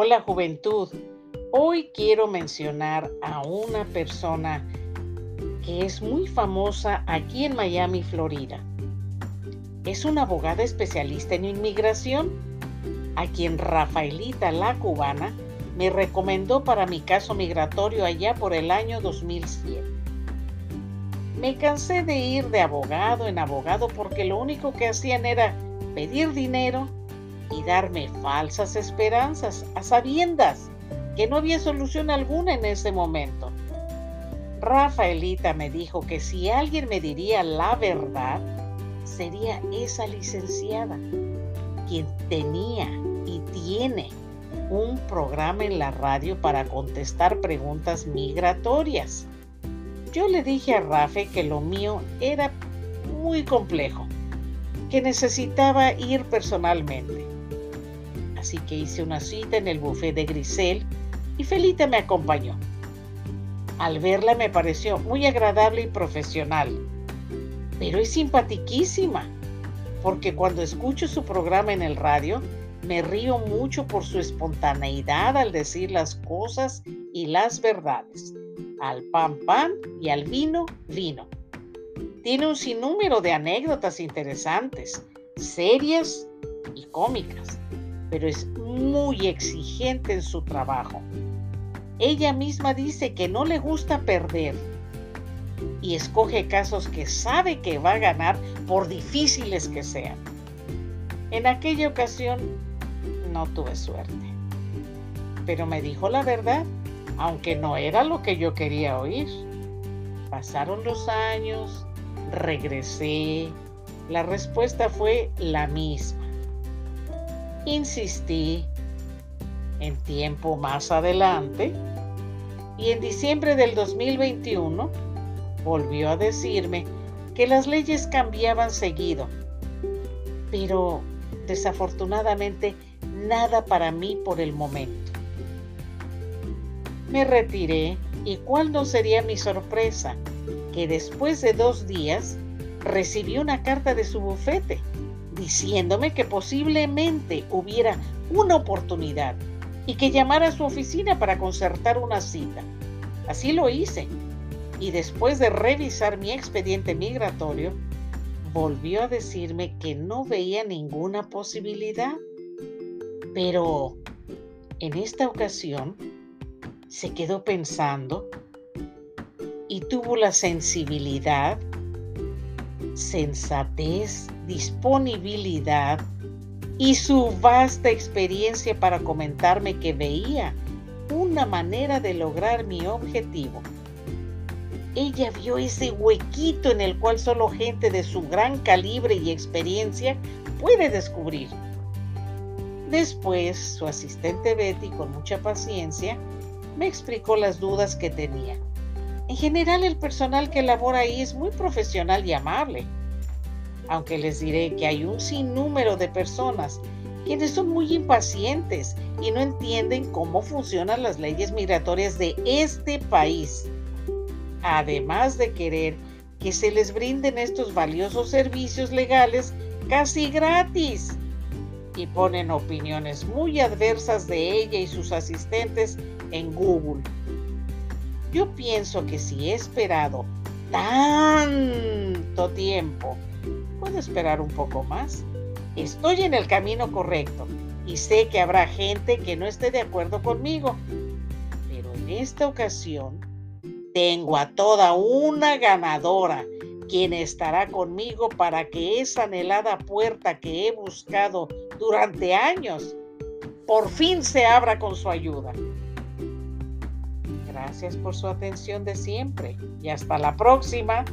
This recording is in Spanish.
Hola juventud, hoy quiero mencionar a una persona que es muy famosa aquí en Miami, Florida. Es una abogada especialista en inmigración, a quien Rafaelita la cubana me recomendó para mi caso migratorio allá por el año 2007. Me cansé de ir de abogado en abogado porque lo único que hacían era pedir dinero darme falsas esperanzas a sabiendas que no había solución alguna en ese momento. Rafaelita me dijo que si alguien me diría la verdad, sería esa licenciada, quien tenía y tiene un programa en la radio para contestar preguntas migratorias. Yo le dije a Rafa que lo mío era muy complejo, que necesitaba ir personalmente así que hice una cita en el buffet de Grisel y Felita me acompañó. Al verla me pareció muy agradable y profesional, pero es simpatiquísima, porque cuando escucho su programa en el radio, me río mucho por su espontaneidad al decir las cosas y las verdades. Al pan pan y al vino vino. Tiene un sinnúmero de anécdotas interesantes, serias y cómicas pero es muy exigente en su trabajo. Ella misma dice que no le gusta perder y escoge casos que sabe que va a ganar por difíciles que sean. En aquella ocasión no tuve suerte, pero me dijo la verdad, aunque no era lo que yo quería oír. Pasaron los años, regresé, la respuesta fue la misma Insistí en tiempo más adelante y en diciembre del 2021 volvió a decirme que las leyes cambiaban seguido, pero desafortunadamente nada para mí por el momento. Me retiré y cuál no sería mi sorpresa que después de dos días recibí una carta de su bufete diciéndome que posiblemente hubiera una oportunidad y que llamara a su oficina para concertar una cita. Así lo hice y después de revisar mi expediente migratorio, volvió a decirme que no veía ninguna posibilidad. Pero en esta ocasión se quedó pensando y tuvo la sensibilidad, sensatez disponibilidad y su vasta experiencia para comentarme que veía una manera de lograr mi objetivo. Ella vio ese huequito en el cual solo gente de su gran calibre y experiencia puede descubrir. Después, su asistente Betty, con mucha paciencia, me explicó las dudas que tenía. En general, el personal que labora ahí es muy profesional y amable aunque les diré que hay un sinnúmero de personas quienes son muy impacientes y no entienden cómo funcionan las leyes migratorias de este país, además de querer que se les brinden estos valiosos servicios legales casi gratis y ponen opiniones muy adversas de ella y sus asistentes en Google. Yo pienso que si he esperado tanto tiempo puedo esperar un poco más. Estoy en el camino correcto y sé que habrá gente que no esté de acuerdo conmigo. Pero en esta ocasión tengo a toda una ganadora quien estará conmigo para que esa anhelada puerta que he buscado durante años por fin se abra con su ayuda. Gracias por su atención de siempre y hasta la próxima.